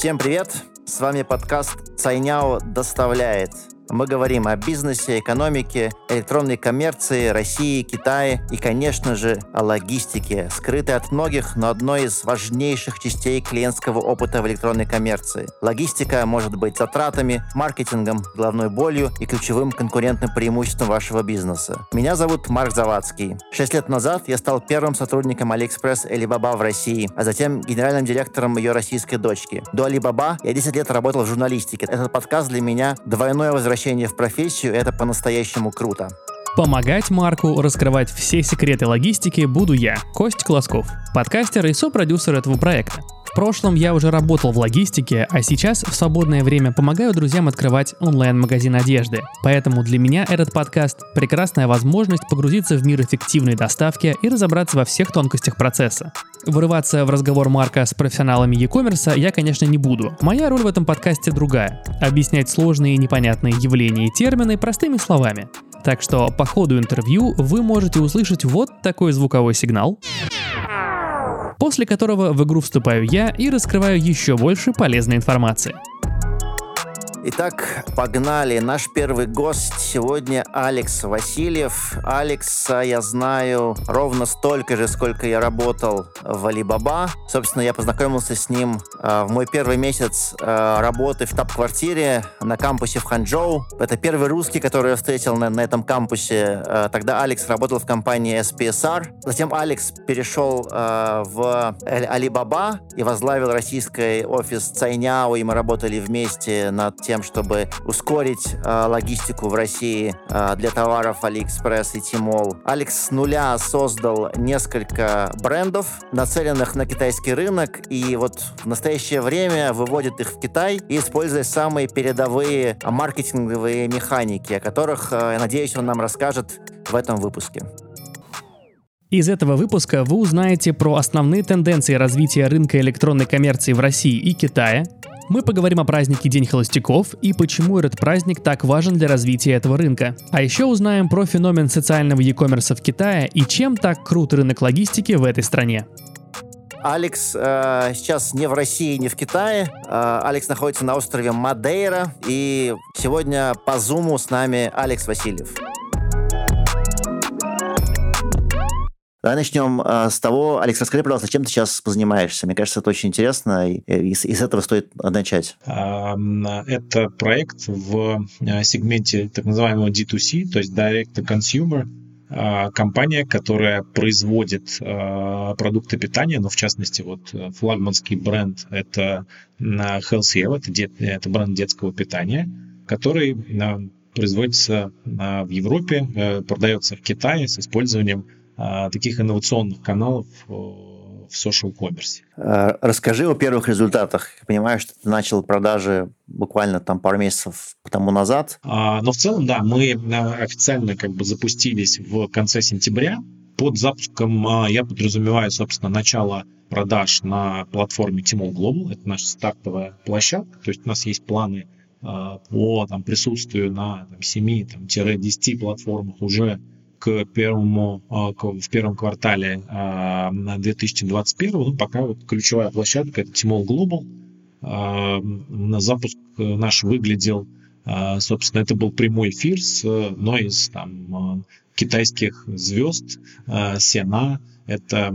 Всем привет! С вами подкаст «Цайняо доставляет». Мы говорим о бизнесе, экономике, электронной коммерции, России, Китае и, конечно же, о логистике, скрытой от многих, но одной из важнейших частей клиентского опыта в электронной коммерции. Логистика может быть затратами, маркетингом, головной болью и ключевым конкурентным преимуществом вашего бизнеса. Меня зовут Марк Завадский. Шесть лет назад я стал первым сотрудником AliExpress Alibaba в России, а затем генеральным директором ее российской дочки. До Alibaba я 10 лет работал в журналистике. Этот подкаст для меня двойное возвращение возвращение в профессию — это по-настоящему круто. Помогать Марку раскрывать все секреты логистики буду я, Кость Колосков, подкастер и сопродюсер этого проекта. В прошлом я уже работал в логистике, а сейчас в свободное время помогаю друзьям открывать онлайн-магазин одежды. Поэтому для меня этот подкаст – прекрасная возможность погрузиться в мир эффективной доставки и разобраться во всех тонкостях процесса. Вырываться в разговор Марка с профессионалами e-commerce я, конечно, не буду. Моя роль в этом подкасте другая – объяснять сложные и непонятные явления и термины простыми словами. Так что по ходу интервью вы можете услышать вот такой звуковой сигнал после которого в игру вступаю я и раскрываю еще больше полезной информации. Итак, погнали. Наш первый гость сегодня Алекс Васильев. Алекса я знаю ровно столько же, сколько я работал в Alibaba. Собственно, я познакомился с ним э, в мой первый месяц э, работы в штаб-квартире на кампусе в Ханчжоу. Это первый русский, который я встретил на, на этом кампусе. Э, тогда Алекс работал в компании SPSR. Затем Алекс перешел э, в Alibaba и возглавил российский офис Цайняо, и мы работали вместе над тем, чтобы ускорить э, логистику в России э, для товаров AliExpress и Tmall. Алекс с нуля создал несколько брендов, нацеленных на китайский рынок, и вот в настоящее время выводит их в Китай используя самые передовые маркетинговые механики, о которых, э, надеюсь, он нам расскажет в этом выпуске. Из этого выпуска вы узнаете про основные тенденции развития рынка электронной коммерции в России и Китае, мы поговорим о празднике День холостяков и почему этот праздник так важен для развития этого рынка. А еще узнаем про феномен социального e-commerce в Китае и чем так крут рынок логистики в этой стране. Алекс э, сейчас не в России, не в Китае. Э, Алекс находится на острове Мадейра. И сегодня по зуму с нами Алекс Васильев. Давай начнем э, с того, Алекс, расскажи, пожалуйста, чем ты сейчас позанимаешься? Мне кажется, это очень интересно, и, и, и с этого стоит начать. Это проект в э, сегменте так называемого D2C, то есть Direct to Consumer, а, компания, которая производит э, продукты питания, но в частности вот флагманский бренд это Healthy, это, дет, это бренд детского питания, который производится в Европе, продается в Китае с использованием а, таких инновационных каналов э, в social commerce. Э, расскажи о первых результатах. Я понимаю, что ты начал продажи буквально там пару месяцев тому назад. А, но в целом, да, мы э, официально как бы запустились в конце сентября. Под запуском а, я подразумеваю, собственно, начало продаж на платформе Tmall Global. Это наша стартовая площадка. То есть у нас есть планы по там, присутствию на там, 7-10 платформах уже к первому, а, в первом квартале 2021, а, ну, пока вот ключевая площадка это Tmall Global. А, на запуск наш выглядел, собственно, это был прямой эфир с одной из там, китайских звезд, Сена, это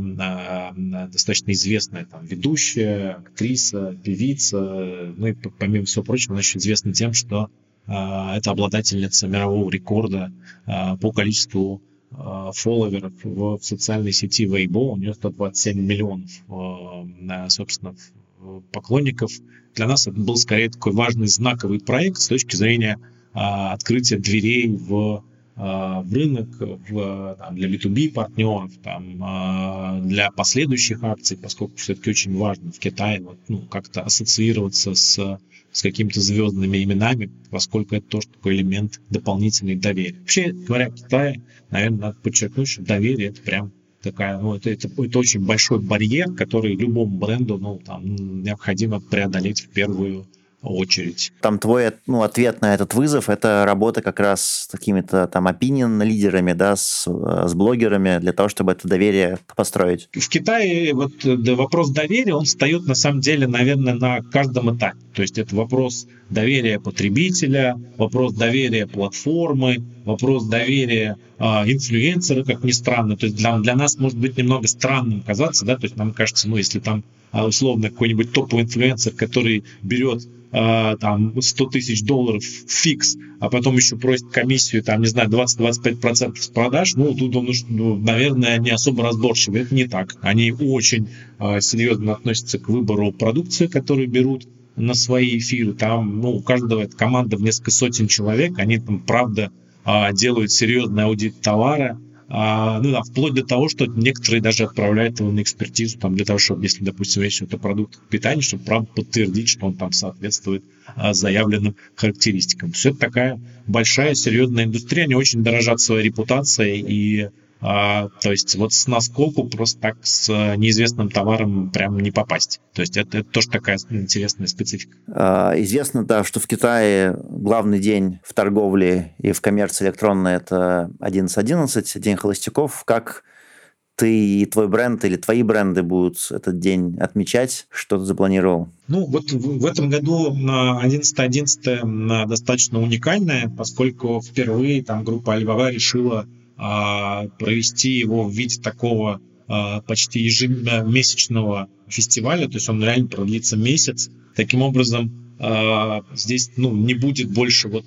достаточно известная там, ведущая, актриса, певица, ну и помимо всего прочего, она еще известна тем, что это обладательница мирового рекорда а, по количеству а, фолловеров в социальной сети Weibo. У нее 127 миллионов, собственно, поклонников. Для нас это был скорее такой важный знаковый проект с точки зрения открытия дверей в в рынок в, там, для B2B партнеров, там, для последующих акций, поскольку все-таки очень важно в Китае вот, ну, как-то ассоциироваться с с какими-то звездными именами, поскольку это тоже такой элемент дополнительной доверия. Вообще говоря, в Китае, наверное, надо подчеркнуть, что доверие это прям такая, ну, это, это, это очень большой барьер, который любому бренду, ну, там, необходимо преодолеть в первую очередь. Там твой ну, ответ на этот вызов – это работа как раз с какими-то там opinion-лидерами, да, с, с блогерами для того, чтобы это доверие построить. В Китае вот да, вопрос доверия, он встает на самом деле, наверное, на каждом этапе. То есть это вопрос доверия потребителя, вопрос доверия платформы, вопрос доверия э, инфлюенсера, как ни странно. То есть для, для нас может быть немного странным казаться, да, то есть нам кажется, ну, если там условно какой-нибудь топовый инфлюенсер, который берет э, там 100 тысяч долларов фикс, а потом еще просит комиссию, там, не знаю, 20-25% с продаж, ну, тут он, ну, наверное, не особо разборчивый. Это не так. Они очень э, серьезно относятся к выбору продукции, которую берут на свои эфиры. Там, ну, у каждого это команда в несколько сотен человек. Они там, правда, э, делают серьезный аудит товара, а, ну да, вплоть до того, что некоторые даже отправляют его на экспертизу, там, для того, чтобы, если, допустим, речь идет о продуктах питания, чтобы, правда, подтвердить, что он там соответствует а, заявленным характеристикам. Есть это такая большая, серьезная индустрия, они очень дорожат своей репутацией и то есть вот с наскоку просто так с неизвестным товаром прям не попасть. То есть это, это тоже такая интересная специфика. А, известно, да, что в Китае главный день в торговле и в коммерции электронной это 11.11, день холостяков. Как ты и твой бренд или твои бренды будут этот день отмечать? Что ты запланировал? Ну, вот в, этом году 11.11 достаточно уникальное, поскольку впервые там группа Alibaba решила а, провести его в виде такого а, почти ежемесячного фестиваля, то есть он реально продлится месяц. Таким образом, а, здесь ну, не будет больше вот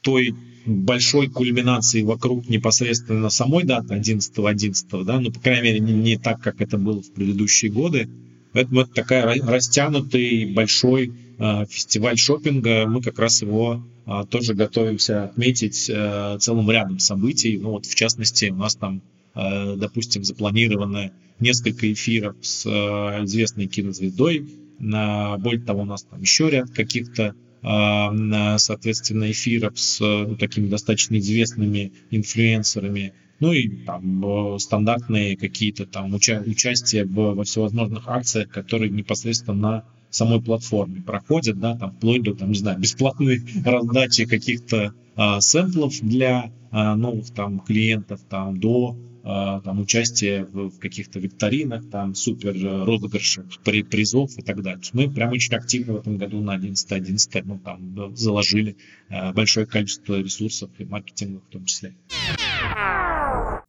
той большой кульминации вокруг непосредственно самой даты 11.11, 11, да, ну, по крайней мере, не, не так, как это было в предыдущие годы. Поэтому это такая растянутый большой фестиваль шопинга. Мы как раз его тоже готовимся отметить э, целым рядом событий. Ну вот в частности у нас там, э, допустим, запланировано несколько эфиров с э, известной кинозвездой. Более того, у нас там еще ряд каких-то соответственно, эфиров с ну, такими достаточно известными инфлюенсерами ну и там стандартные какие-то там уча- участия в, во всевозможных акциях, которые непосредственно на самой платформе проходят, да, там вплоть до, там, не знаю, бесплатной раздачи каких-то а, сэмплов для а, новых там клиентов, там, до а, там участия в, в каких-то викторинах, там супер розыгрышах при, призов и так далее. Мы прям очень активно в этом году на 11 11 ну, там, заложили а, большое количество ресурсов и маркетинга в том числе.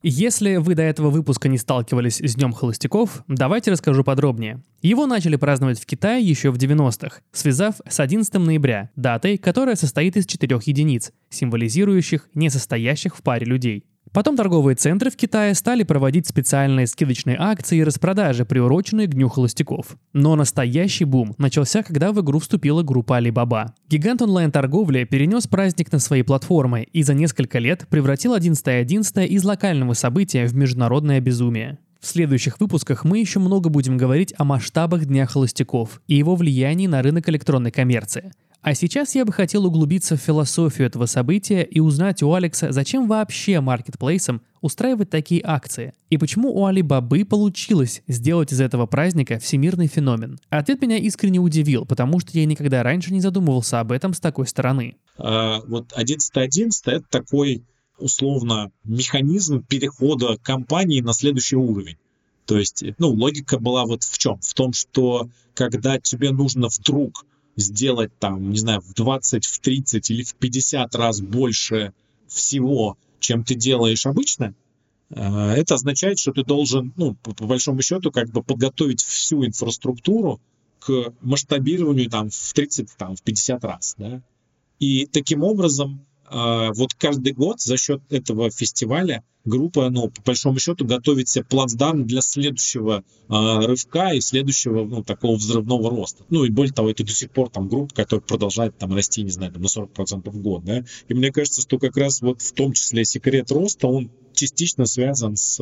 Если вы до этого выпуска не сталкивались с Днем Холостяков, давайте расскажу подробнее. Его начали праздновать в Китае еще в 90-х, связав с 11 ноября, датой, которая состоит из четырех единиц, символизирующих несостоящих в паре людей. Потом торговые центры в Китае стали проводить специальные скидочные акции и распродажи, приуроченные к Дню холостяков. Но настоящий бум начался, когда в игру вступила группа Alibaba. Гигант онлайн-торговли перенес праздник на свои платформы и за несколько лет превратил 11.11 из локального события в международное безумие. В следующих выпусках мы еще много будем говорить о масштабах Дня холостяков и его влиянии на рынок электронной коммерции. А сейчас я бы хотел углубиться в философию этого события и узнать у Алекса, зачем вообще маркетплейсам устраивать такие акции, и почему у Алибабы получилось сделать из этого праздника всемирный феномен. Ответ меня искренне удивил, потому что я никогда раньше не задумывался об этом с такой стороны. А, вот 11.11 это такой условно механизм перехода компании на следующий уровень. То есть, ну, логика была вот в чем? В том, что когда тебе нужно вдруг сделать там, не знаю, в 20, в 30 или в 50 раз больше всего, чем ты делаешь обычно, э, это означает, что ты должен, ну, по, большому счету, как бы подготовить всю инфраструктуру к масштабированию там в 30, там, в 50 раз, да. И таким образом вот каждый год за счет этого фестиваля группа, ну, по большому счету, готовит себе плацдарм для следующего э, рывка и следующего, ну, такого взрывного роста. Ну, и более того, это до сих пор там группа, которая продолжает там расти, не знаю, там, на 40% в год, да. И мне кажется, что как раз вот в том числе секрет роста, он частично связан с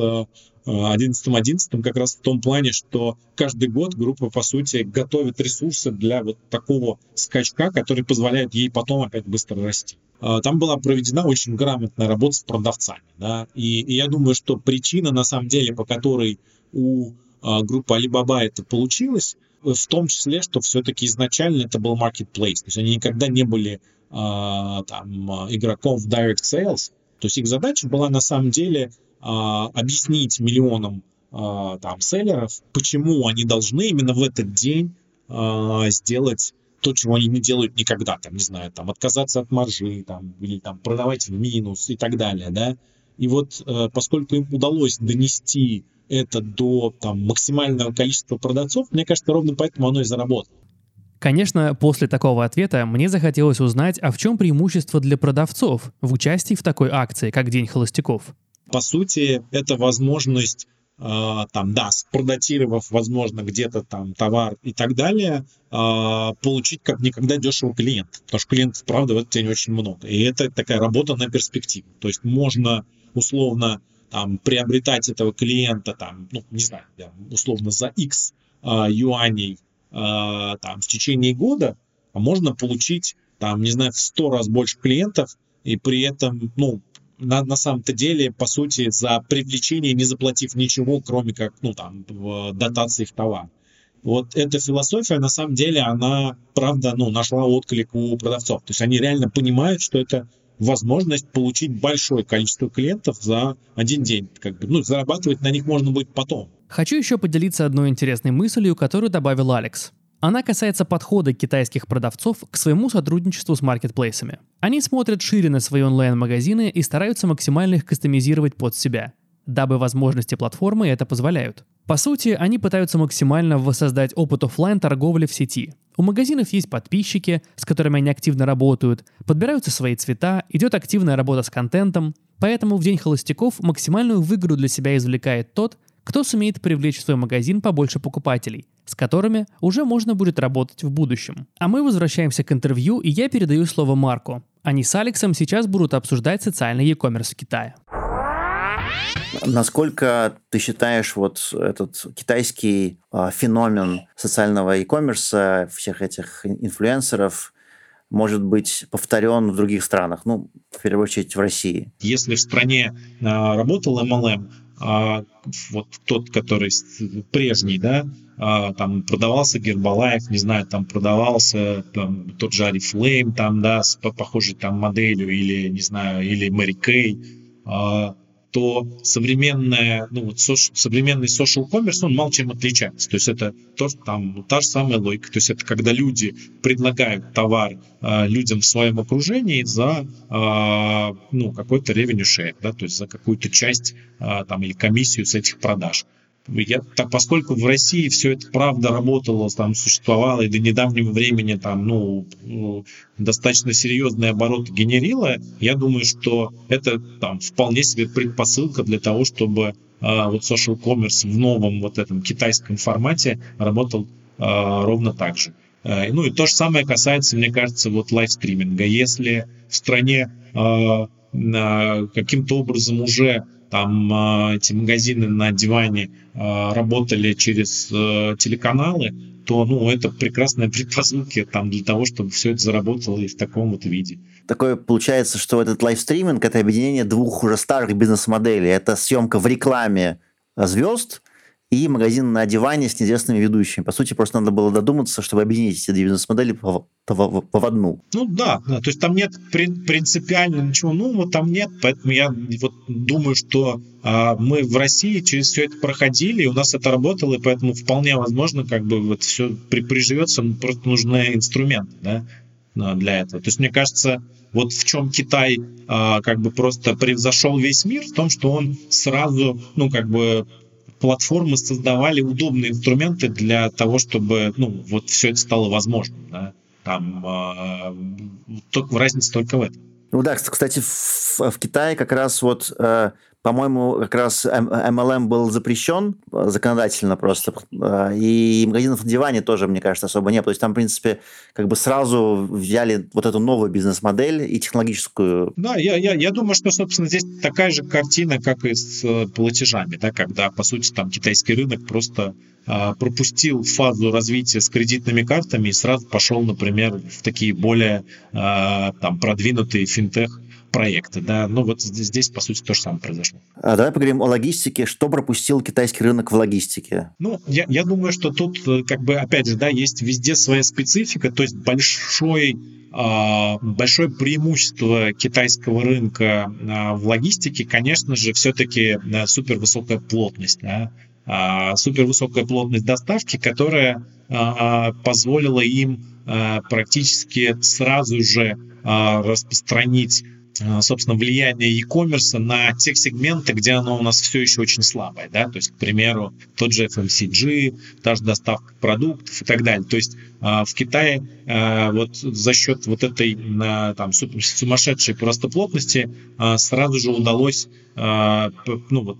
11.11 э, как раз в том плане, что каждый год группа, по сути, готовит ресурсы для вот такого скачка, который позволяет ей потом опять быстро расти. А, там была проведена очень грамотная работа с продавцами. Да? И, и я думаю, что причина, на самом деле, по которой у а, группы Alibaba это получилось, в том числе, что все-таки изначально это был marketplace, то есть они никогда не были а, там, игроком в direct sales, то есть их задача была на самом деле а, объяснить миллионам а, там селлеров, почему они должны именно в этот день а, сделать то, чего они не делают никогда, там, не знаю, там, отказаться от маржи, там, или там продавать в минус и так далее, да. И вот э, поскольку им удалось донести это до там, максимального количества продавцов, мне кажется, ровно поэтому оно и заработало. Конечно, после такого ответа мне захотелось узнать, а в чем преимущество для продавцов в участии в такой акции, как День холостяков. По сути, это возможность Uh, там, да, спродатировав, возможно, где-то там товар и так далее, uh, получить как никогда дешево клиент. Потому что клиентов, правда, в этот день очень много. И это такая работа на перспективу. То есть можно условно там, приобретать этого клиента, там, ну, не знаю, условно за X uh, юаней Э, там, в течение года, а можно получить, там, не знаю, в 100 раз больше клиентов, и при этом, ну, на, на самом-то деле, по сути, за привлечение не заплатив ничего, кроме как, ну, там, в дотации в товар. Вот эта философия, на самом деле, она, правда, ну, нашла отклик у продавцов. То есть они реально понимают, что это возможность получить большое количество клиентов за один день. Как бы, ну, зарабатывать на них можно будет потом. Хочу еще поделиться одной интересной мыслью, которую добавил Алекс. Она касается подхода китайских продавцов к своему сотрудничеству с маркетплейсами. Они смотрят шире на свои онлайн-магазины и стараются максимально их кастомизировать под себя, дабы возможности платформы это позволяют. По сути, они пытаются максимально воссоздать опыт офлайн торговли в сети. У магазинов есть подписчики, с которыми они активно работают, подбираются свои цвета, идет активная работа с контентом, поэтому в День холостяков максимальную выгоду для себя извлекает тот, кто сумеет привлечь в свой магазин побольше покупателей, с которыми уже можно будет работать в будущем. А мы возвращаемся к интервью, и я передаю слово Марку. Они с Алексом сейчас будут обсуждать социальный e-commerce в Китае. Насколько ты считаешь вот этот китайский э, феномен социального e-commerce, всех этих инфлюенсеров, может быть повторен в других странах, ну, в первую очередь в России? Если в стране э, работал MLM, а, вот тот, который прежний, да, а, там продавался Гербалайф, не знаю, там продавался там, тот же Арифлейм, там, да, с похожей там моделью, или, не знаю, или Мэри Кей, а, то современная, ну, вот сош, современный social commerce, он мало чем отличается. То есть это то, там, та же самая логика. То есть это когда люди предлагают товар э, людям в своем окружении за э, ну, какой-то revenue share, да, то есть за какую-то часть э, там, или комиссию с этих продаж. Я, так, поскольку в России все это правда работало, там существовало и до недавнего времени там, ну, ну достаточно серьезные обороты генерило, я думаю, что это там вполне себе предпосылка для того, чтобы а, вот social commerce в новом вот этом китайском формате работал а, ровно так же. А, ну и то же самое касается, мне кажется, вот лайвстриминга. Если в стране а, каким-то образом уже там э, эти магазины на диване э, работали через э, телеканалы, то ну, это прекрасная предпосылка там, для того, чтобы все это заработало и в таком вот виде. Такое получается, что этот лайвстриминг – это объединение двух уже старых бизнес-моделей. Это съемка в рекламе звезд – и магазин на диване с неизвестными ведущими. По сути, просто надо было додуматься, чтобы объединить эти две бизнес-модели в, в, в, одну. Ну да, да, то есть там нет принципиально ничего нового, там нет, поэтому я вот думаю, что а, мы в России через все это проходили, у нас это работало, и поэтому вполне возможно, как бы вот все при, приживется, просто нужны инструменты, да, для этого. То есть мне кажется, вот в чем Китай а, как бы просто превзошел весь мир, в том, что он сразу, ну, как бы платформы создавали удобные инструменты для того, чтобы ну, вот все это стало возможным. Да? Там э, только, разница только в этом. Ну да, кстати, в, в Китае как раз вот э, по-моему, как раз MLM был запрещен э, законодательно просто, э, и магазинов на диване тоже, мне кажется, особо нет. То есть там, в принципе, как бы сразу взяли вот эту новую бизнес-модель и технологическую. Да, я, я, я думаю, что, собственно, здесь такая же картина, как и с э, платежами, да, когда, по сути, там китайский рынок просто пропустил фазу развития с кредитными картами и сразу пошел, например, в такие более там продвинутые финтех проекты, да, но вот здесь, по сути, то же самое произошло. А давай поговорим о логистике. Что пропустил китайский рынок в логистике? Ну, я, я думаю, что тут, э, как бы, опять же, да, есть везде своя специфика, то есть большой а, большое преимущество китайского рынка а, в логистике, конечно же, все-таки супервысокая плотность. Да? Супервысокая плотность доставки, которая позволила им практически сразу же распространить Э, собственно, влияние e-commerce на тех сегменты, где оно у нас все еще очень слабое, да, то есть, к примеру, тот же FMCG, та же доставка продуктов и так далее. То есть э, в Китае э, вот за счет вот этой там сумасшедшей плотности сразу же удалось ну, вот,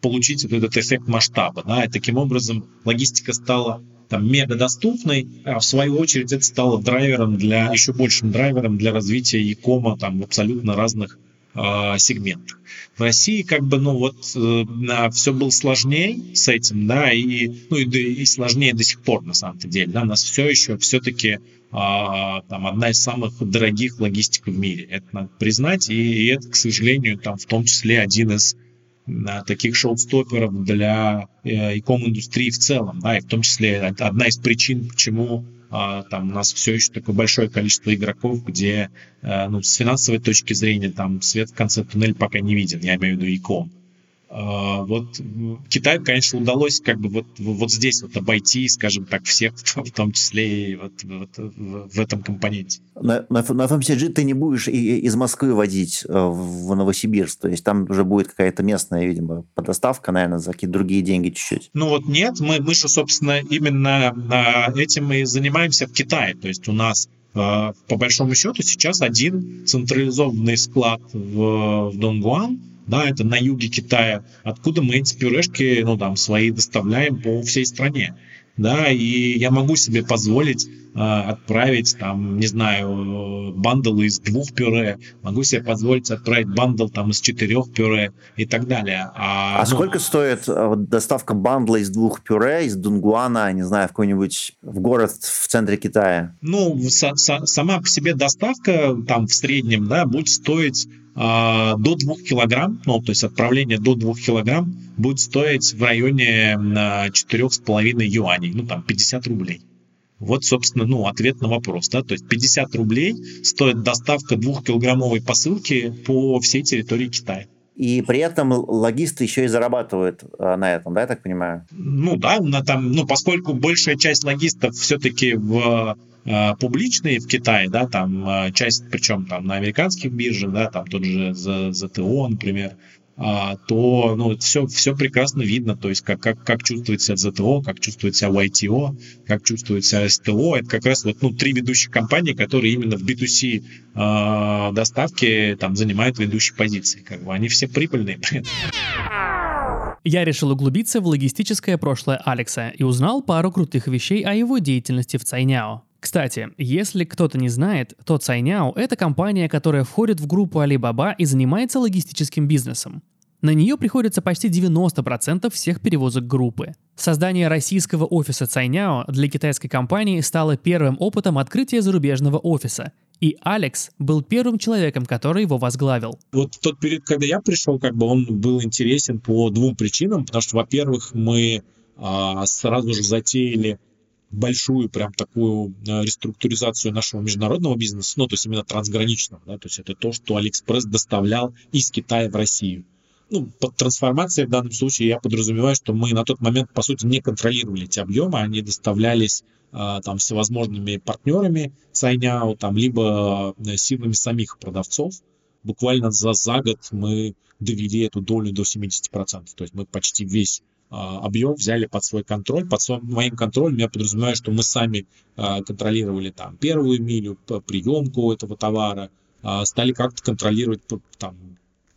получить вот этот эффект масштаба, да, и таким образом логистика стала там мега доступной, а в свою очередь это стало драйвером для, еще большим драйвером для развития e-кома там в абсолютно разных э, сегментах. В России как бы, ну вот, э, все было сложнее с этим, да, и, ну, и, и сложнее до сих пор на самом-то деле, да, у нас все еще все-таки а, там одна из самых дорогих логистик в мире. Это надо признать, и, и это, к сожалению, там в том числе один из таких шоу-стоперов для э, иком-индустрии в целом, да, и в том числе одна из причин, почему а, там у нас все еще такое большое количество игроков, где э, ну, с финансовой точки зрения там свет в конце туннеля пока не виден, я имею в виду иком. А, вот Китаю, конечно, удалось как бы вот, вот здесь вот обойти, скажем так, всех, в том числе и вот, вот в этом компоненте. На, на, на FMCG ты не будешь и, из Москвы водить э, в Новосибирск, то есть там уже будет какая-то местная, видимо, подоставка, наверное, за какие-то другие деньги чуть-чуть. Ну вот нет, мы, мы же, собственно, именно этим и занимаемся в Китае, то есть у нас э, по большому счету сейчас один централизованный склад в, в Донгуан, да, это на юге Китая, откуда мы эти пюрешки, ну, там, свои доставляем по всей стране, да, и я могу себе позволить э, отправить, там, не знаю, bundle из двух пюре, могу себе позволить отправить bundle, там, из четырех пюре и так далее. А, а ну, сколько стоит э, доставка bundle а из двух пюре, из Дунгуана, не знаю, в какой-нибудь, в город в центре Китая? Ну, со, со, сама по себе доставка, там, в среднем, да, будет стоить а, до 2 килограмм, ну, то есть отправление до 2 килограмм будет стоить в районе 4,5 юаней, ну, там, 50 рублей. Вот, собственно, ну, ответ на вопрос, да, то есть 50 рублей стоит доставка двухкилограммовой посылки по всей территории Китая. И при этом логисты еще и зарабатывают а, на этом, да, я так понимаю? Ну да, на, там, ну, поскольку большая часть логистов все-таки в публичные в Китае, да, там э, часть, причем там на американских биржах, да, там тот же ZTO, например, а, то ну, все, все прекрасно видно, то есть как, как, как чувствует себя ZTO, как чувствует себя YTO, как чувствует себя STO. Это как раз вот, ну, три ведущих компании, которые именно в B2C э, а, доставке там, занимают ведущие позиции. Как бы они все прибыльные. Я решил углубиться в логистическое прошлое Алекса и узнал пару крутых вещей о его деятельности в Цайняо. Кстати, если кто-то не знает, то Цайняо – это компания, которая входит в группу Alibaba и занимается логистическим бизнесом. На нее приходится почти 90% всех перевозок группы. Создание российского офиса Цайняо для китайской компании стало первым опытом открытия зарубежного офиса, и Алекс был первым человеком, который его возглавил. Вот тот период, когда я пришел, как бы он был интересен по двум причинам, потому что, во-первых, мы а, сразу же затеяли большую прям такую э, реструктуризацию нашего международного бизнеса, ну, то есть именно трансграничного, да, то есть это то, что Алиэкспресс доставлял из Китая в Россию. Ну, под трансформацией в данном случае я подразумеваю, что мы на тот момент, по сути, не контролировали эти объемы, они доставлялись э, там всевозможными партнерами Сайняу, там, либо э, силами самих продавцов. Буквально за, за год мы довели эту долю до 70%. То есть мы почти весь объем взяли под свой контроль. Под своим, моим контролем я подразумеваю, что мы сами а, контролировали там первую милю, приемку этого товара, а, стали как-то контролировать там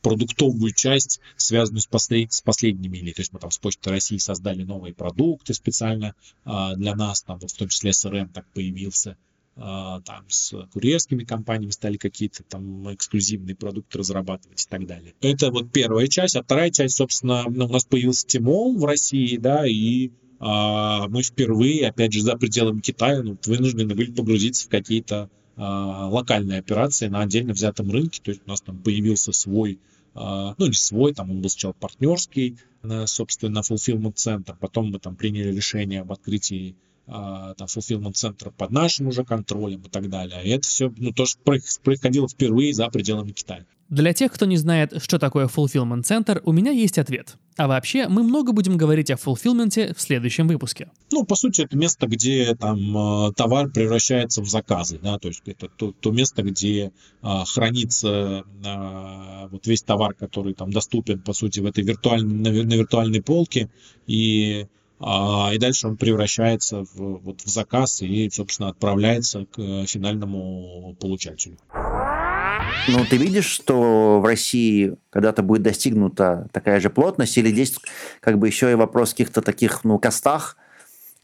продуктовую часть, связанную с, послед... с последней милей. То есть мы там с Почты России создали новые продукты специально для нас, там вот в том числе СРМ так появился. А, там с курьерскими компаниями стали какие-то там эксклюзивные продукты разрабатывать и так далее. Это вот первая часть, а вторая часть, собственно, ну, у нас появился Тимол в России, да, и а, мы впервые, опять же, за пределами Китая, ну, вынуждены были погрузиться в какие-то локальные операции на отдельно взятом рынке. То есть у нас там появился свой ну не свой, там он был сначала партнерский, собственно, fulfillment центр, потом мы там приняли решение об открытии а, там, fulfillment центра под нашим уже контролем и так далее. И это все ну, тоже происходило впервые за пределами Китая. Для тех, кто не знает, что такое fulfillment центр, у меня есть ответ. А вообще, мы много будем говорить о фулфилменте в следующем выпуске. Ну, по сути, это место, где там э, товар превращается в заказы, да, то есть это то, то место, где а, хранится а, вот весь товар, который там доступен, по сути, в этой виртуальной, на, на виртуальной полке, и а, и дальше он превращается в, вот, в заказ и, собственно, отправляется к э, финальному получателю. Ну, ты видишь, что в России когда-то будет достигнута такая же плотность, или здесь как бы еще и вопрос каких-то таких, ну, костах,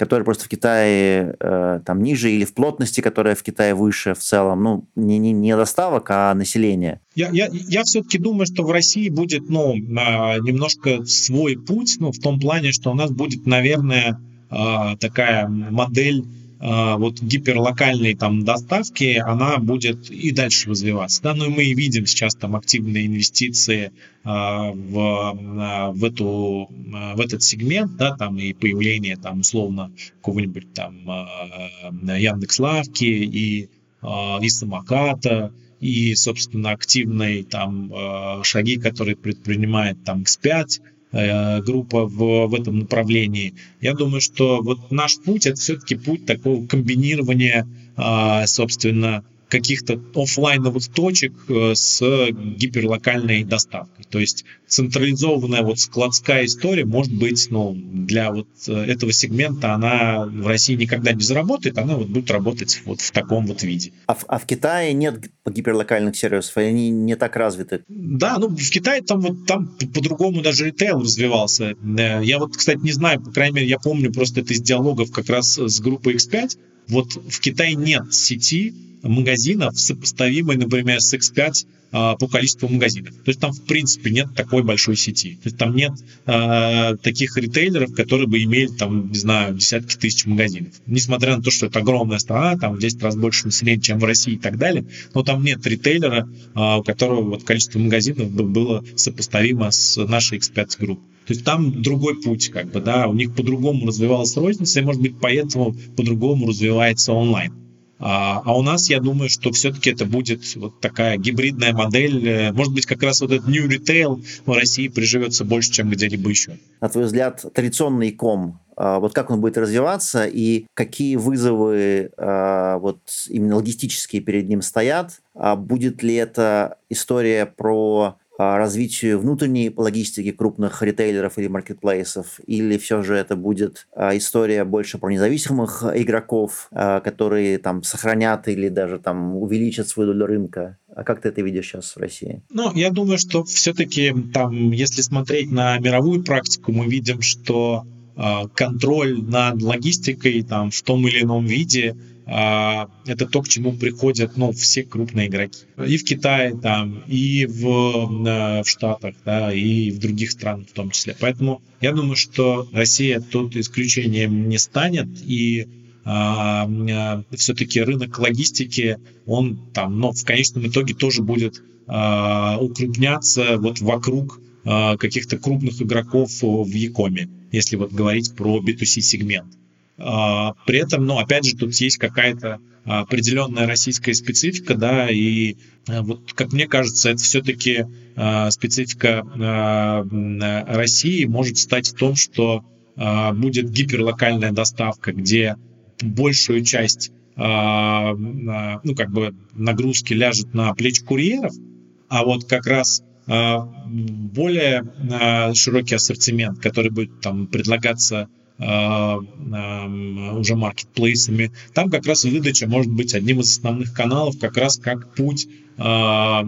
которые просто в Китае э, там ниже, или в плотности, которая в Китае выше в целом, ну, не, не, не доставок, а население? Я, я, я все-таки думаю, что в России будет, ну, немножко свой путь, ну, в том плане, что у нас будет, наверное, а, такая модель вот гиперлокальной там доставки, она будет и дальше развиваться. Да, ну и мы и видим сейчас там активные инвестиции а, в, а, в, эту, в этот сегмент, да, там и появление там условно какого-нибудь там Яндекс.Лавки и, и самоката, и, собственно, активные там шаги, которые предпринимает там X5, Э, группа в, в этом направлении. Я думаю, что вот наш путь это все-таки путь такого комбинирования, а, собственно, каких-то офлайновых точек э, с гиперлокальной доставкой. То есть централизованная вот складская история может быть, ну, для вот э, этого сегмента она в России никогда не заработает, она вот будет работать вот в таком вот виде. А в, а в Китае нет гиперлокальных сервисов, они не так развиты? Да, ну в Китае там вот там по-другому даже ритейл развивался. Э, я вот, кстати, не знаю, по крайней мере, я помню просто это из диалогов как раз с группой X5. Вот в Китае нет сети, магазинов, сопоставимой, например, с X5 а, по количеству магазинов. То есть там, в принципе, нет такой большой сети. То есть там нет э, таких ритейлеров, которые бы имели, там, не знаю, десятки тысяч магазинов. Несмотря на то, что это огромная страна, там в 10 раз больше населения, чем в России и так далее, но там нет ритейлера, э, у которого вот количество магазинов бы было сопоставимо с нашей X5 Group. То есть там другой путь, как бы, да, у них по-другому развивалась розница, и, может быть, поэтому по-другому развивается онлайн. А, а у нас, я думаю, что все-таки это будет вот такая гибридная модель. Э, может быть, как раз вот этот new retail в России приживется больше, чем где-либо еще. На твой взгляд, традиционный ком, а, вот как он будет развиваться и какие вызовы а, вот именно логистические перед ним стоят? Будет ли это история про развитию внутренней логистики крупных ритейлеров или маркетплейсов, или все же это будет а, история больше про независимых игроков, а, которые там сохранят или даже там увеличат свою долю рынка? А как ты это видишь сейчас в России? Ну, я думаю, что все-таки там, если смотреть на мировую практику, мы видим, что контроль над логистикой там в том или ином виде а, это то, к чему приходят ну, все крупные игроки. И в Китае, там, и в, в Штатах, да, и в других странах в том числе. Поэтому я думаю, что Россия тут исключением не станет, и а, а, все-таки рынок логистики, он там, но в конечном итоге тоже будет а, укрупняться вот вокруг а, каких-то крупных игроков в Якоме, если вот говорить про B2C сегмент. А, при этом, ну, опять же, тут есть какая-то определенная российская специфика, да, и а, вот, как мне кажется, это все-таки а, специфика России может стать в том, что будет гиперлокальная доставка, где большую часть ну, как бы нагрузки ляжет на плечи курьеров, а вот как раз более широкий ассортимент, который будет там предлагаться а, уже маркетплейсами. Там как раз выдача может быть одним из основных каналов, как раз как путь, а,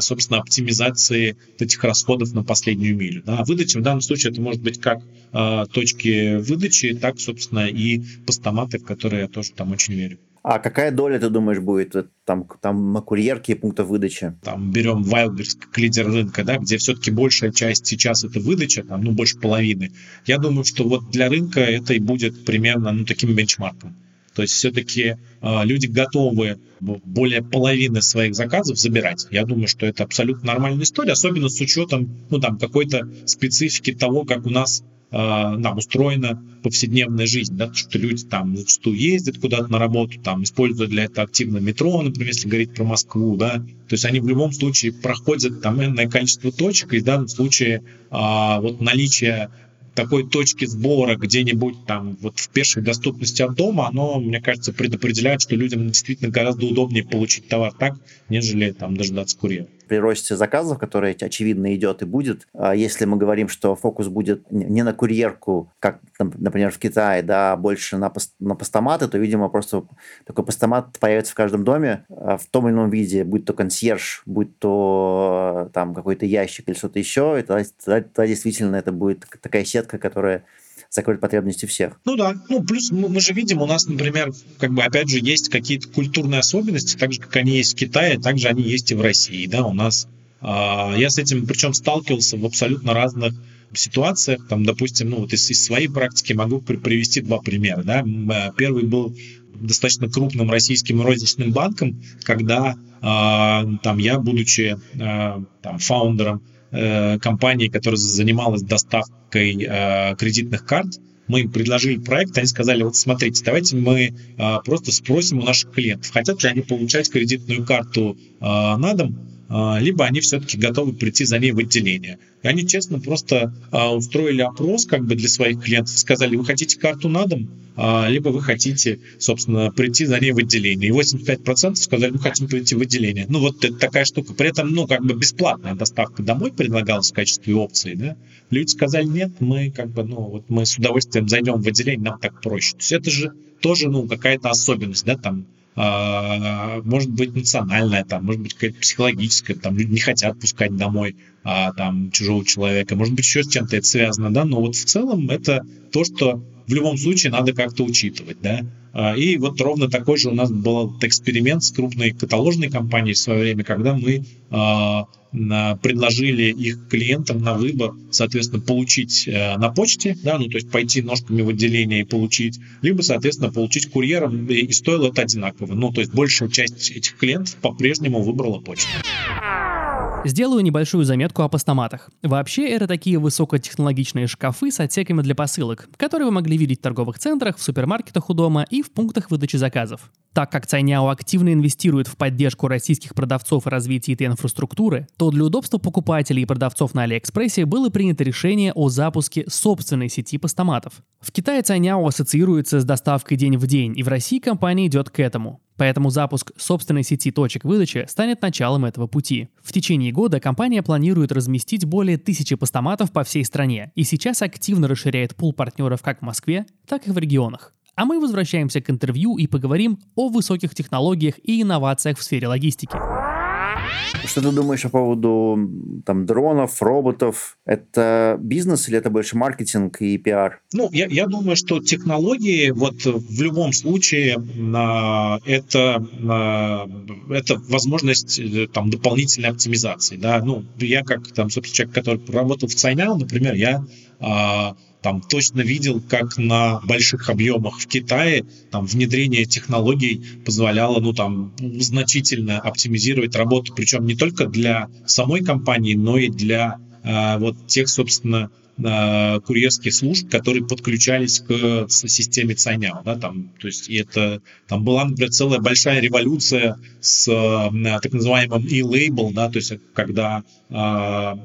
собственно, оптимизации этих расходов на последнюю милю. Да. Выдача в данном случае это может быть как а, точки выдачи, так, собственно, и постаматы, в которые я тоже там очень верю. А какая доля, ты думаешь, будет там, там на курьерке и пунктов выдачи? Там берем Wildberries как лидер рынка, да, где все-таки большая часть сейчас это выдача, там, ну, больше половины. Я думаю, что вот для рынка это и будет примерно ну, таким бенчмарком. То есть все-таки э, люди готовы более половины своих заказов забирать. Я думаю, что это абсолютно нормальная история, особенно с учетом ну, там, какой-то специфики того, как у нас э, устроена повседневная жизнь, да, что люди там зачастую ездят куда-то на работу, там используют для этого активно метро, например, если говорить про Москву, да, то есть они в любом случае проходят там энное количество точек, и в данном случае а, вот наличие такой точки сбора где-нибудь там вот в пешей доступности от дома, оно, мне кажется, предопределяет, что людям действительно гораздо удобнее получить товар так, нежели там дождаться курьера при росте заказов, который, очевидно, идет и будет, а если мы говорим, что фокус будет не на курьерку, как, например, в Китае, да, а больше на, пост, на постаматы, то, видимо, просто такой постамат появится в каждом доме а в том или ином виде, будь то консьерж, будь то там какой-то ящик или что-то еще, и тогда, тогда, тогда действительно это будет такая сетка, которая закроет потребности всех. Ну да, ну плюс мы, мы же видим, у нас, например, как бы опять же есть какие-то культурные особенности, так же, как они есть в Китае, так же они есть и в России, да, у нас э, я с этим причем сталкивался в абсолютно разных ситуациях, там, допустим, ну вот из, из своей практики могу при, привести два примера, да, э, первый был достаточно крупным российским розничным банком, когда э, там я, будучи э, там фаундером компании, которая занималась доставкой э, кредитных карт, мы им предложили проект, они сказали, вот смотрите, давайте мы э, просто спросим у наших клиентов, хотят ли они получать кредитную карту э, на дом, э, либо они все-таки готовы прийти за ней в отделение. И они честно просто э, устроили опрос как бы для своих клиентов, сказали, вы хотите карту на дом, а, либо вы хотите, собственно, прийти за ней в отделение. И 85% сказали, мы хотим прийти в отделение. Ну, вот это такая штука. При этом, ну, как бы бесплатная доставка домой предлагалась в качестве опции, да. Люди сказали, нет, мы как бы, ну, вот мы с удовольствием зайдем в отделение, нам так проще. То есть это же тоже, ну, какая-то особенность, да, там, а, может быть национальная, там, может быть какая-то психологическая, там люди не хотят пускать домой а, там чужого человека, может быть еще с чем-то это связано, да, но вот в целом это то, что в любом случае надо как-то учитывать, да. А, и вот ровно такой же у нас был эксперимент с крупной каталожной компанией в свое время, когда мы а, предложили их клиентам на выбор, соответственно, получить э, на почте, да, ну, то есть пойти ножками в отделение и получить, либо, соответственно, получить курьером, и стоило это одинаково. Ну, то есть большая часть этих клиентов по-прежнему выбрала почту. Сделаю небольшую заметку о постаматах. Вообще, это такие высокотехнологичные шкафы с отсеками для посылок, которые вы могли видеть в торговых центрах, в супермаркетах у дома и в пунктах выдачи заказов. Так как Цайняо активно инвестирует в поддержку российских продавцов и развитие этой инфраструктуры, то для удобства покупателей и продавцов на Алиэкспрессе было принято решение о запуске собственной сети постаматов. В Китае Цайняо ассоциируется с доставкой день в день, и в России компания идет к этому. Поэтому запуск собственной сети точек выдачи станет началом этого пути. В течение года компания планирует разместить более тысячи постаматов по всей стране и сейчас активно расширяет пул партнеров как в Москве, так и в регионах. А мы возвращаемся к интервью и поговорим о высоких технологиях и инновациях в сфере логистики. Что ты думаешь по поводу там, дронов, роботов? Это бизнес или это больше маркетинг и пиар? Ну, я, я думаю, что технологии вот в любом случае это, это возможность э, там, дополнительной оптимизации. Да? Ну, я как там, собственно, человек, который работал в Цайняо, например, я а, там точно видел, как на больших объемах в Китае там внедрение технологий позволяло, ну там значительно оптимизировать работу, причем не только для самой компании, но и для э, вот тех, собственно, э, курьерских служб, которые подключались к системе Цайняо, да, там, то есть это, там была, например, целая большая революция с э, так называемым e-label, да, то есть когда, э, то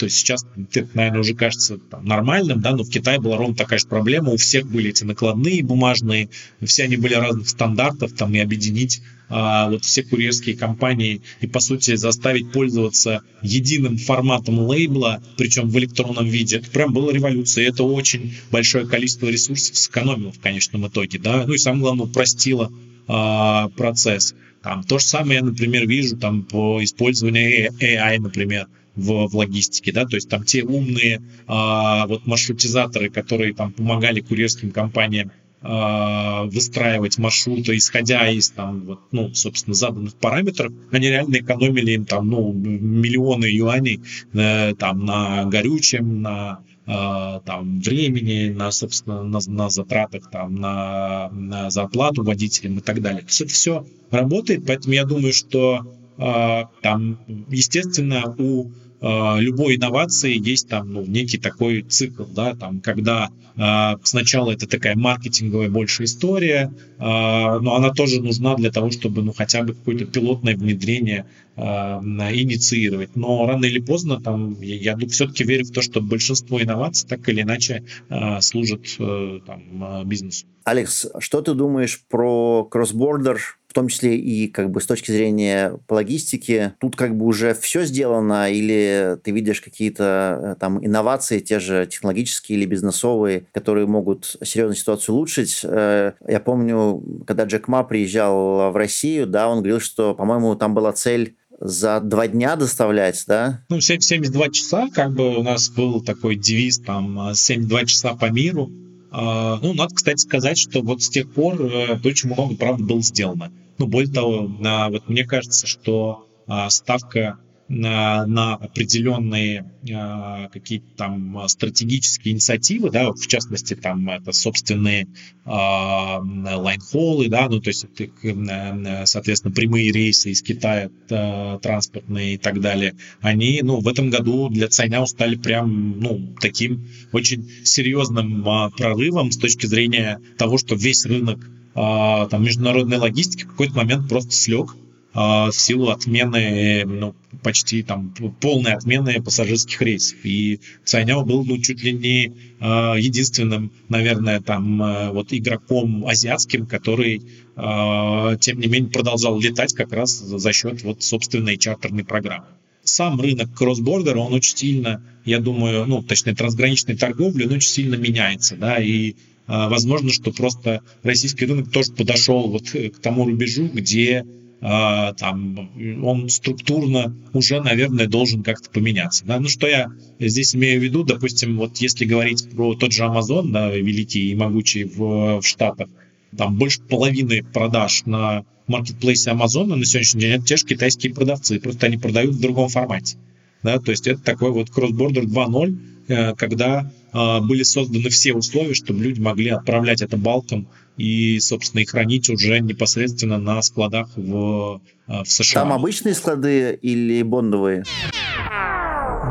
есть сейчас это, наверное, уже кажется там, нормальным, да, но в Китае была ровно такая же проблема, у всех были эти накладные бумажные, все они были разных стандартов, там, и объединить вот все курьерские компании и, по сути, заставить пользоваться единым форматом лейбла, причем в электронном виде, это прям была революция. И это очень большое количество ресурсов сэкономило в конечном итоге, да, ну и самое главное, упростило а, процесс. Там, то же самое я, например, вижу там по использованию AI, например, в, в логистике, да, то есть там те умные а, вот маршрутизаторы, которые там помогали курьерским компаниям а, выстраивать маршруты, исходя из там, вот, ну, собственно, заданных параметров, они реально экономили им там, ну, миллионы юаней э, там, на горючем, на э, там времени, на, собственно, на, на затратах, там, на, на зарплату водителям и так далее. Все это все работает, поэтому я думаю, что э, там, естественно, у любой инновации есть там ну, некий такой цикл, да, там, когда э, сначала это такая маркетинговая больше история, э, но она тоже нужна для того, чтобы ну, хотя бы какое-то пилотное внедрение э, инициировать. Но рано или поздно там, я, я все-таки верю в то, что большинство инноваций так или иначе э, служат э, там, бизнесу. Алекс, что ты думаешь про кросс-бордер в том числе и как бы с точки зрения логистики, тут как бы уже все сделано, или ты видишь какие-то э, там инновации, те же технологические или бизнесовые, которые могут серьезно ситуацию улучшить. Э, я помню, когда Джек Ма приезжал в Россию, да, он говорил, что, по-моему, там была цель за два дня доставлять, да? Ну, 72 часа, как бы у нас был такой девиз, там, 72 часа по миру. А, ну, надо, кстати, сказать, что вот с тех пор э, очень много, правда, было сделано. Ну, более того, вот мне кажется, что а, ставка на, на определенные э, какие-то там стратегические инициативы, да, в частности, там это собственные э, лайнхоллы, да, ну, то есть, это, соответственно, прямые рейсы из Китая э, транспортные и так далее, они, ну, в этом году для Цайняу стали прям, ну, таким очень серьезным э, прорывом с точки зрения того, что весь рынок а, там, международной логистики в какой-то момент просто слег а, в силу отмены, ну, почти там полной отмены пассажирских рейсов. И Цайняо был ну, чуть ли не э, единственным, наверное, там вот игроком азиатским, который, тем не менее, продолжал летать как раз за счет вот собственной чартерной программы. Сам рынок кроссбордера, он очень сильно, я думаю, ну, точнее, трансграничной торговли, он очень сильно меняется, да, и а, возможно, что просто российский рынок тоже подошел вот к тому рубежу, где а, там он структурно уже, наверное, должен как-то поменяться. Да? Ну, что я здесь имею в виду, допустим, вот если говорить про тот же Amazon, да, великий и могучий в, в Штатах, там больше половины продаж на маркетплейсе Amazon на сегодняшний день это те же китайские продавцы, просто они продают в другом формате. Да? То есть это такой вот cross-border 2.0, Э, когда а, были созданы все условия, чтобы люди могли отправлять это балком и, собственно, и хранить уже непосредственно на складах в, а, в США. Там обычные склады или бондовые?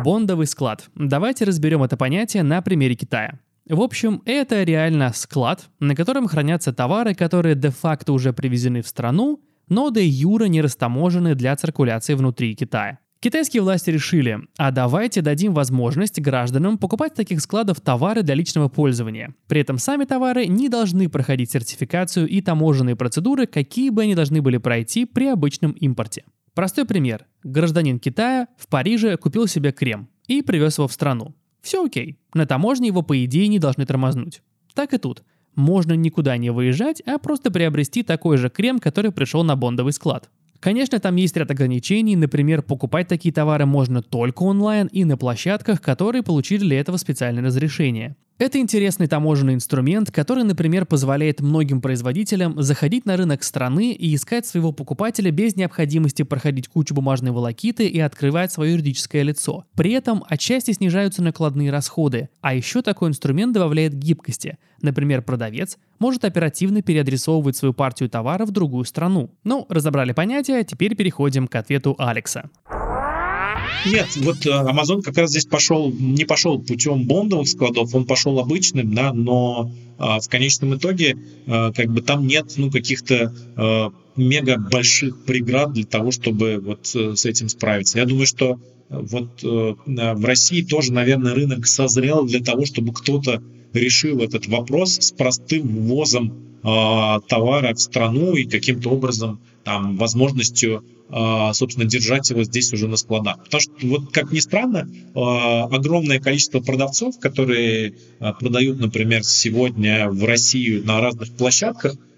Бондовый склад. Давайте разберем это понятие на примере Китая. В общем, это реально склад, на котором хранятся товары, которые де-факто уже привезены в страну, но де юра не растаможены для циркуляции внутри Китая. Китайские власти решили, а давайте дадим возможность гражданам покупать в таких складов товары для личного пользования. При этом сами товары не должны проходить сертификацию и таможенные процедуры, какие бы они должны были пройти при обычном импорте. Простой пример. Гражданин Китая в Париже купил себе крем и привез его в страну. Все окей. На таможне его по идее не должны тормознуть. Так и тут. Можно никуда не выезжать, а просто приобрести такой же крем, который пришел на бондовый склад. Конечно, там есть ряд ограничений, например, покупать такие товары можно только онлайн и на площадках, которые получили для этого специальное разрешение. Это интересный таможенный инструмент, который, например, позволяет многим производителям заходить на рынок страны и искать своего покупателя без необходимости проходить кучу бумажной волокиты и открывать свое юридическое лицо. При этом отчасти снижаются накладные расходы, а еще такой инструмент добавляет гибкости. Например, продавец может оперативно переадресовывать свою партию товара в другую страну. Ну, разобрали понятия, теперь переходим к ответу Алекса. Нет, вот э, Amazon как раз здесь пошел, не пошел путем бондовых складов, он пошел обычным, да, но а, в конечном итоге а, как бы там нет ну каких-то мега больших преград для того, чтобы вот с этим справиться. Я думаю, что вот в России тоже, наверное, рынок созрел для того, чтобы кто-то решил этот вопрос с простым ввозом товара в страну и каким-то образом там возможностью а, собственно, держать его здесь уже на складах. Потому что, вот как ни странно, а, огромное количество продавцов, которые а, продают, например, сегодня в Россию на разных площадках, а,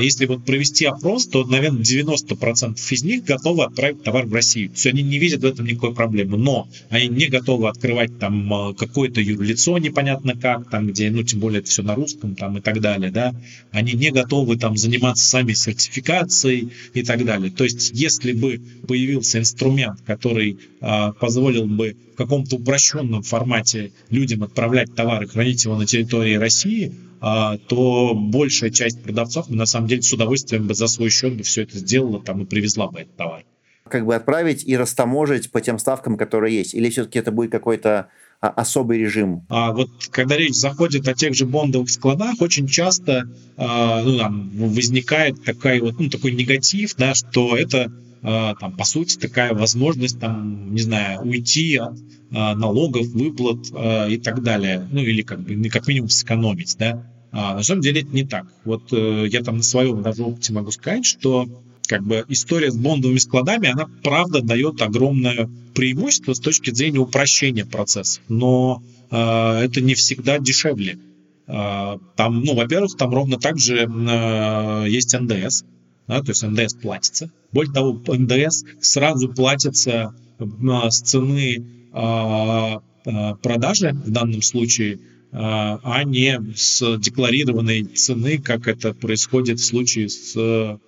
если вот провести опрос, то, наверное, 90% из них готовы отправить товар в Россию. То есть они не видят в этом никакой проблемы, но они не готовы открывать там а, какое-то юрлицо непонятно как, там где, ну, тем более это все на русском там и так далее, да, они не готовы там заниматься сами сертификацией и так далее. То есть если бы появился инструмент, который а, позволил бы каком-то упрощенном формате людям отправлять товар и хранить его на территории России, то большая часть продавцов на самом деле с удовольствием бы за свой счет бы все это сделала там и привезла бы этот товар. Как бы отправить и растаможить по тем ставкам, которые есть? Или все-таки это будет какой-то а, особый режим? А вот когда речь заходит о тех же бондовых складах, очень часто а, ну, там, возникает такой, вот, ну, такой негатив, да, что это а, там, по сути, такая возможность, там, не знаю, уйти от а, налогов, выплат а, и так далее. Ну, или как бы, как минимум сэкономить, да. А на самом деле это не так. Вот э, я там на своем даже опыте могу сказать, что как бы история с бондовыми складами, она правда дает огромное преимущество с точки зрения упрощения процессов. Но э, это не всегда дешевле. Э, там, ну, во-первых, там ровно так же э, есть НДС, да, то есть НДС платится. Более того, НДС сразу платится э, с цены э, э, продажи в данном случае, а не с декларированной цены, как это происходит в случае с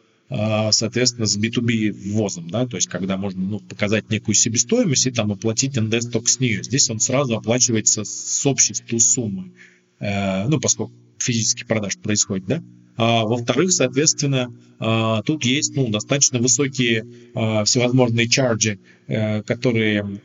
соответственно, с B2B ввозом, да, то есть когда можно ну, показать некую себестоимость и там оплатить НДС только с нее. Здесь он сразу оплачивается с общей суммы, ну, поскольку физический продаж происходит, да. А, во-вторых, соответственно, а, тут есть ну, достаточно высокие а, всевозможные чарджи, а, которые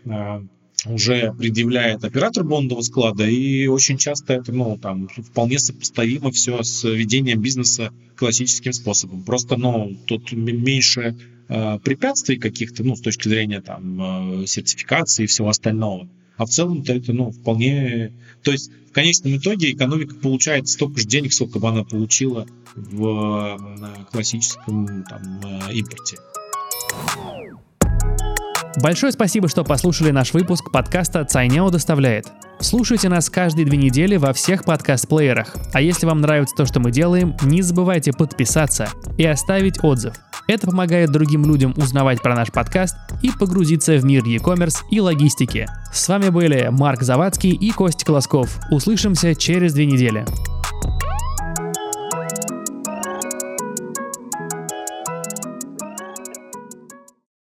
уже предъявляет оператор бондового склада, и очень часто это ну, там, вполне сопоставимо все с ведением бизнеса классическим способом. Просто ну, тут меньше э, препятствий каких-то, ну, с точки зрения там, э, сертификации и всего остального. А в целом-то это ну, вполне... То есть в конечном итоге экономика получает столько же денег, сколько бы она получила в классическом там, э, импорте. Большое спасибо, что послушали наш выпуск подкаста «Цайняо доставляет». Слушайте нас каждые две недели во всех подкаст-плеерах. А если вам нравится то, что мы делаем, не забывайте подписаться и оставить отзыв. Это помогает другим людям узнавать про наш подкаст и погрузиться в мир e-commerce и логистики. С вами были Марк Завадский и Костя Колосков. Услышимся через две недели.